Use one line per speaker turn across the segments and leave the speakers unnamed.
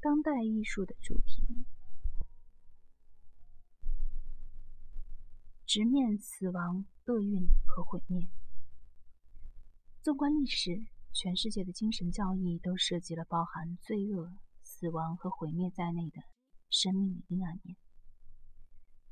当代艺术的主题，直面死亡、厄运和毁灭。纵观历史，全世界的精神教义都涉及了包含罪恶、死亡和毁灭在内的生命的阴暗面。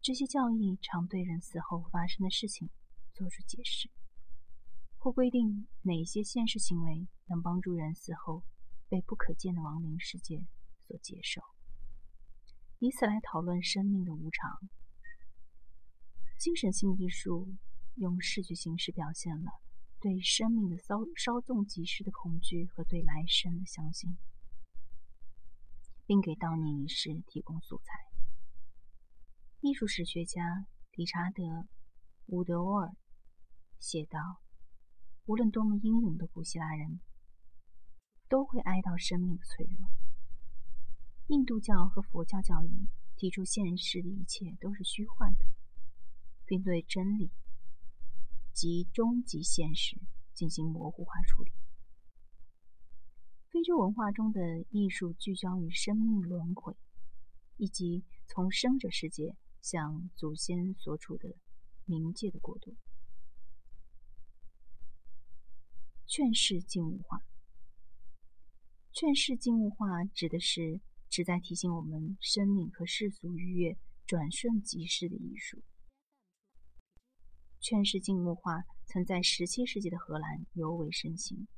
这些教义常对人死后发生的事情做出解释，或规定哪些现实行为能帮助人死后被不可见的亡灵世界所接受，以此来讨论生命的无常。精神性艺术用视觉形式表现了。对生命的稍稍纵即逝的恐惧和对来生的相信，并给悼念仪式提供素材。艺术史学家理查德·伍德沃尔写道：“无论多么英勇的古希腊人，都会哀悼生命的脆弱。印度教和佛教教义提出现实的一切都是虚幻的，并对真理。”及终极现实进行模糊化处理。非洲文化中的艺术聚焦于生命轮回，以及从生者世界向祖先所处的冥界的过渡。劝世静物画，劝世静物画指的是旨在提醒我们生命和世俗愉悦转瞬即逝的艺术。劝世静物画曾在17世纪的荷兰尤为盛行。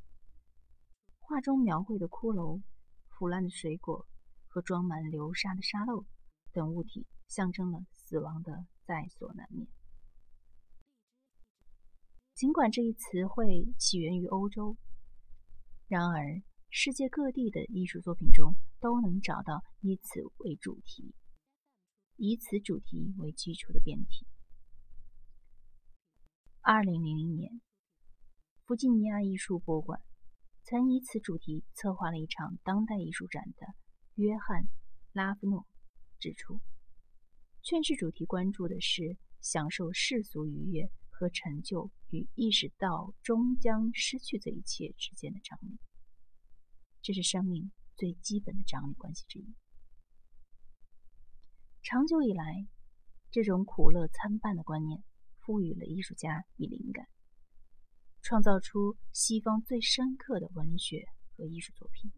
画中描绘的骷髅、腐烂的水果和装满流沙的沙漏等物体，象征了死亡的在所难免。尽管这一词汇起源于欧洲，然而世界各地的艺术作品中都能找到以此为主题、以此主题为基础的变体。二零零零年，弗吉尼亚艺术博物馆曾以此主题策划了一场当代艺术展的约翰·拉夫诺指出，劝世主题关注的是享受世俗愉悦和成就与意识到终将失去这一切之间的张力，这是生命最基本的张力关系之一。长久以来，这种苦乐参半的观念。赋予了艺术家以灵感，创造出西方最深刻的文学和艺术作品。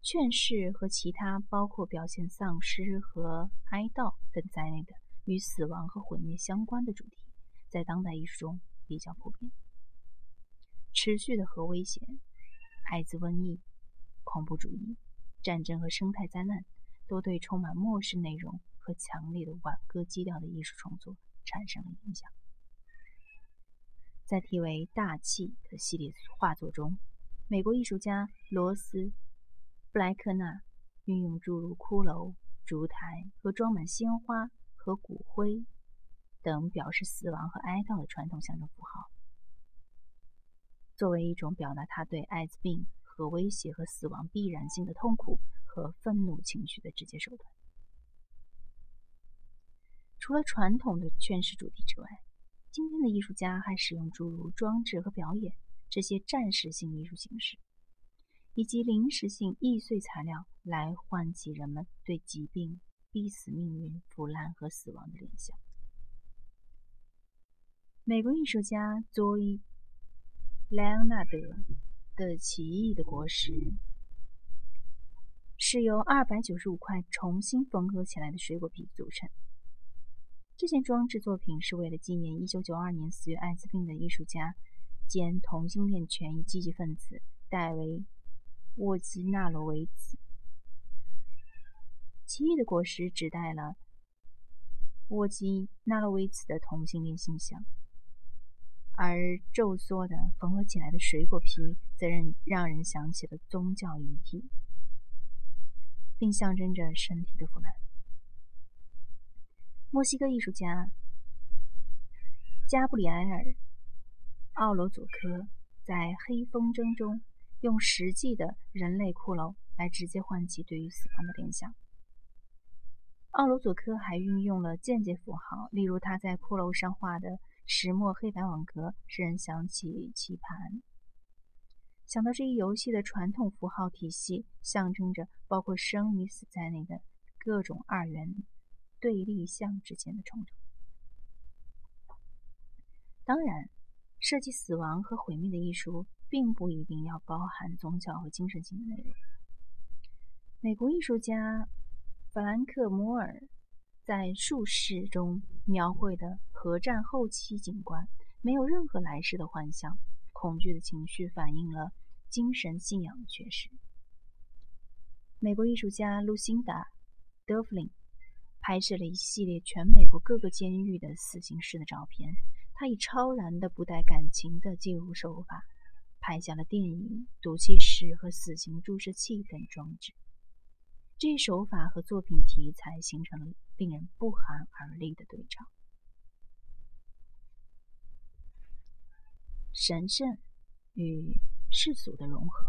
劝世和其他包括表现丧失和哀悼等在内的与死亡和毁灭相关的主题，在当代艺术中比较普遍。持续的核危险、艾滋瘟疫、恐怖主义、战争和生态灾难，都对充满末世内容。和强烈的挽歌基调的艺术创作产生了影响。在题为“大气”的系列画作中，美国艺术家罗斯·布莱克纳运用诸如骷髅、烛台和装满鲜花和骨灰等表示死亡和哀悼的传统象征符号，作为一种表达他对艾滋病和威胁和死亡必然性的痛苦和愤怒情绪的直接手段。除了传统的劝世主题之外，今天的艺术家还使用诸如装置和表演这些暂时性艺术形式，以及临时性易碎材料来唤起人们对疾病、逼死命运、腐烂和死亡的联想。美国艺术家佐伊·莱昂纳德的奇异的果实是由二百九十五块重新缝合起来的水果皮组成。这件装置作品是为了纪念1992年死于艾滋病的艺术家兼同性恋权益积极分子戴维·沃基纳罗维茨。奇异的果实指代了沃基纳罗维茨的同性恋形象，而皱缩的缝合起来的水果皮则让让人想起了宗教遗体，并象征着身体的腐烂。墨西哥艺术家加布里埃尔·奥罗佐科在《黑风筝》中用实际的人类骷髅来直接唤起对于死亡的联想。奥罗佐科还运用了间接符号，例如他在骷髅上画的石墨黑白网格，使人想起棋盘。想到这一游戏的传统符号体系，象征着包括生与死在内的各种二元对立项之间的冲突。当然，设计死亡和毁灭的艺术，并不一定要包含宗教和精神性的内容。美国艺术家弗兰克·摩尔在《术士》中描绘的核战后期景观，没有任何来世的幻象。恐惧的情绪反映了精神信仰的缺失。美国艺术家露辛达·德弗林拍摄了一系列全美国各个监狱的死刑室的照片。他以超然的、不带感情的记录手法，拍下了电影、毒气室和死刑注射器等装置。这一手法和作品题材形成了令人不寒而栗的对照。神圣与世俗的融合，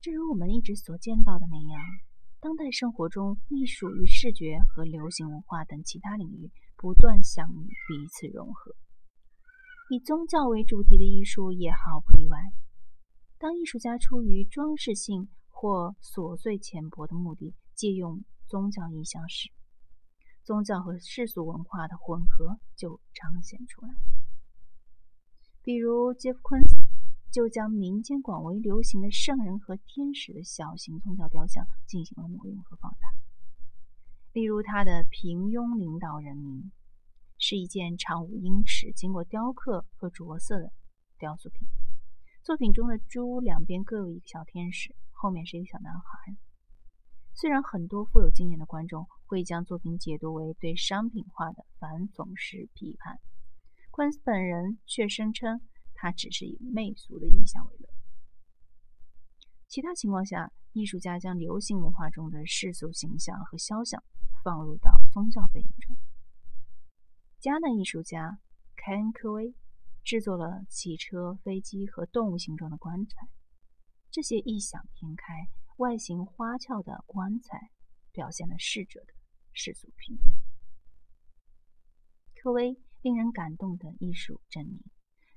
正如我们一直所见到的那样，当代生活中，艺术与视觉和流行文化等其他领域不断相遇，彼此融合。以宗教为主题的艺术也毫不例外。当艺术家出于装饰性或琐碎浅薄的目的，借用宗教意象时，宗教和世俗文化的混合就彰显出来。比如，杰夫·昆斯就将民间广为流行的圣人和天使的小型宗教雕像进行了挪用和放大。例如，他的《平庸领导人民》是一件长五英尺、经过雕刻和着色的雕塑品。作品中的猪两边各有一个小天使，后面是一个小男孩。虽然很多富有经验的观众会将作品解读为对商品化的反讽式批判。昆斯本人却声称，他只是以媚俗的意象为乐。其他情况下，艺术家将流行文化中的世俗形象和肖像放入到宗教背景中。迦南艺术家凯恩·科威制作了汽车、飞机和动物形状的棺材，这些异想天开、外形花俏的棺材表现了逝者的世俗品味。科威。令人感动的艺术证明，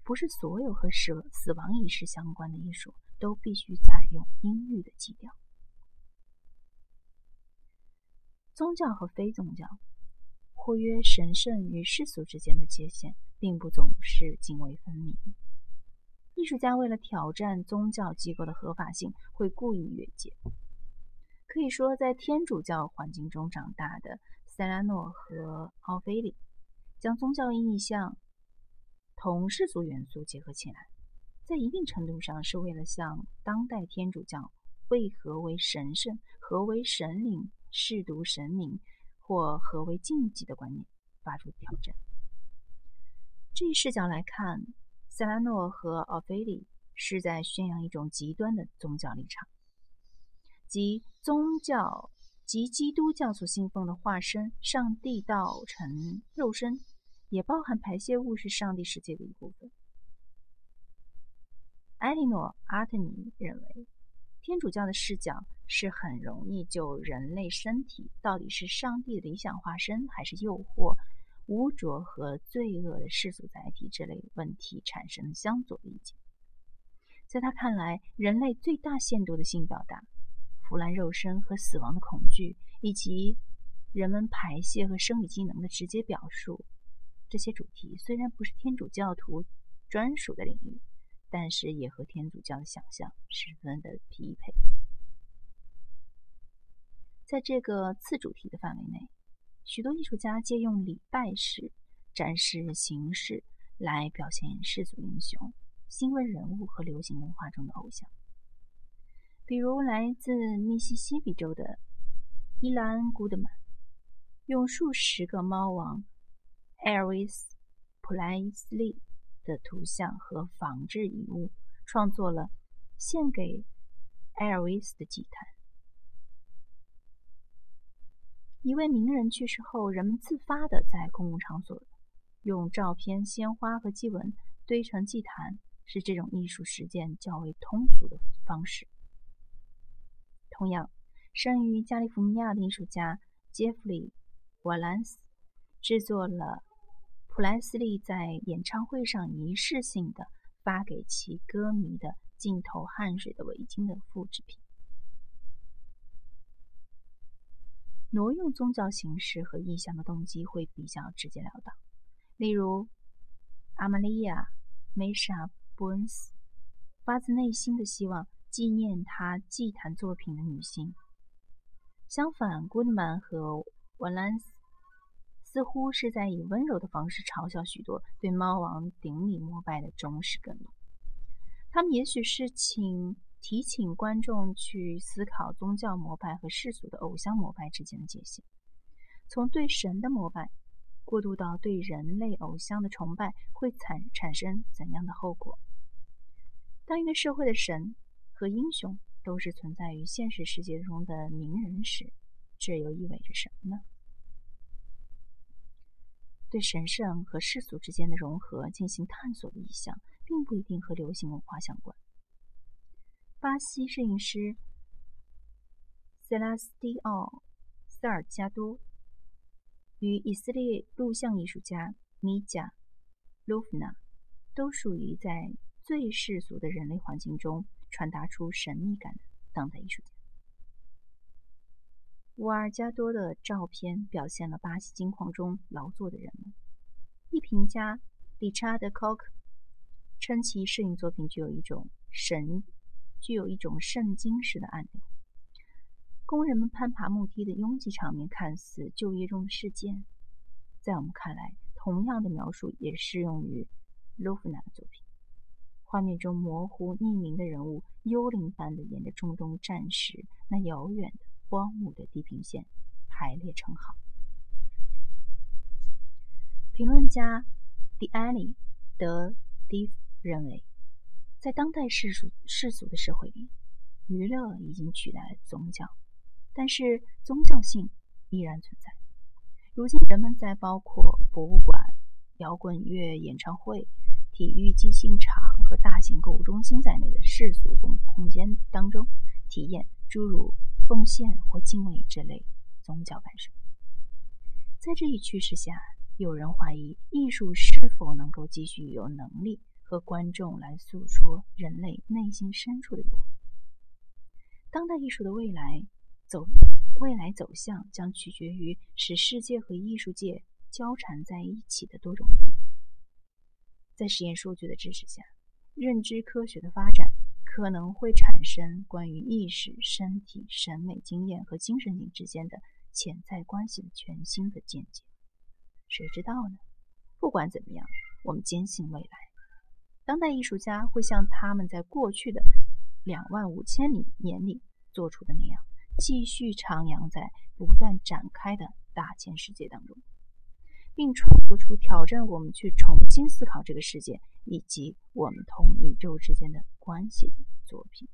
不是所有和死死亡仪式相关的艺术都必须采用阴郁的基调。宗教和非宗教，或曰神圣与世俗之间的界限，并不总是泾渭分明。艺术家为了挑战宗教机构的合法性，会故意越界。可以说，在天主教环境中长大的塞拉诺和奥菲利。将宗教意象同世俗元素结合起来，在一定程度上是为了向当代天主教为何为神圣、何为神灵、舐犊神明或何为禁忌的观念发出挑战。这一视角来看，塞拉诺和奥菲利是在宣扬一种极端的宗教立场，即宗教及基督教所信奉的化身上帝道成肉身。也包含排泄物是上帝世界的一部分。埃莉诺·阿特尼认为，天主教的视角是很容易就人类身体到底是上帝的理想化身，还是诱惑、污浊和罪恶的世俗载体这类问题产生相左的意见。在他看来，人类最大限度的性表达、腐烂肉身和死亡的恐惧，以及人们排泄和生理机能的直接表述。这些主题虽然不是天主教徒专属的领域，但是也和天主教的想象十分的匹配。在这个次主题的范围内，许多艺术家借用礼拜式展示形式来表现世俗英雄、新闻人物和流行文化中的偶像。比如来自密西西比州的伊兰·古德曼，用数十个猫王。艾尔维斯·普莱斯利的图像和仿制遗物，创作了献给艾尔维斯的祭坛。一位名人去世后，人们自发的在公共场所用照片、鲜花和祭文堆成祭坛，是这种艺术实践较为通俗的方式。同样，生于加利福尼亚的艺术家杰弗里·瓦兰斯制作了。普莱斯利在演唱会上仪式性的发给其歌迷的浸透汗水的围巾的复制品。挪用宗教形式和意象的动机会比较直截了当，例如，阿玛利亚·梅莎·布恩斯发自内心的希望纪念她祭坛作品的女性。相反，古德曼和瓦兰斯似乎是在以温柔的方式嘲笑许多对猫王顶礼膜拜的忠实跟。他们也许是请。提醒观众去思考宗教膜拜和世俗的偶像膜拜之间的界限，从对神的膜拜过渡到对人类偶像的崇拜会产产生怎样的后果？当一个社会的神和英雄都是存在于现实世界中的名人时，这又意味着什么呢？对神圣和世俗之间的融合进行探索的意向，并不一定和流行文化相关。巴西摄影师塞拉斯蒂奥·塞尔加多与以色列录像艺术家米贾·卢夫纳都属于在最世俗的人类环境中传达出神秘感的当代艺术家。瓦尔加多的照片表现了巴西金矿中劳作的人们。艺评家理查德·科克称其摄影作品具有一种神。具有一种圣经式的暗流。工人们攀爬木梯的拥挤场面看似就业中的事件，在我们看来，同样的描述也适用于洛夫纳的作品。画面中模糊匿名的人物，幽灵般的沿着中东战时那遥远的荒芜的地平线排列成行。评论家迪埃里德迪夫认为。在当代世俗世俗的社会里，娱乐已经取代了宗教，但是宗教性依然存在。如今，人们在包括博物馆、摇滚乐演唱会、体育即兴场和大型购物中心在内的世俗公空间当中，体验诸如奉献或敬畏这类宗教感受。在这一趋势下，有人怀疑艺术是否能够继续有能力。和观众来诉说人类内心深处的忧虑。当代艺术的未来走未来走向将取决于使世界和艺术界交缠在一起的多种力量。在实验数据的支持下，认知科学的发展可能会产生关于意识、身体、审美经验和精神性之间的潜在关系的全新的见解。谁知道呢？不管怎么样，我们坚信未来。当代艺术家会像他们在过去的两万五千里年里做出的那样，继续徜徉在不断展开的大千世界当中，并创作出挑战我们去重新思考这个世界以及我们同宇宙之间的关系的作品。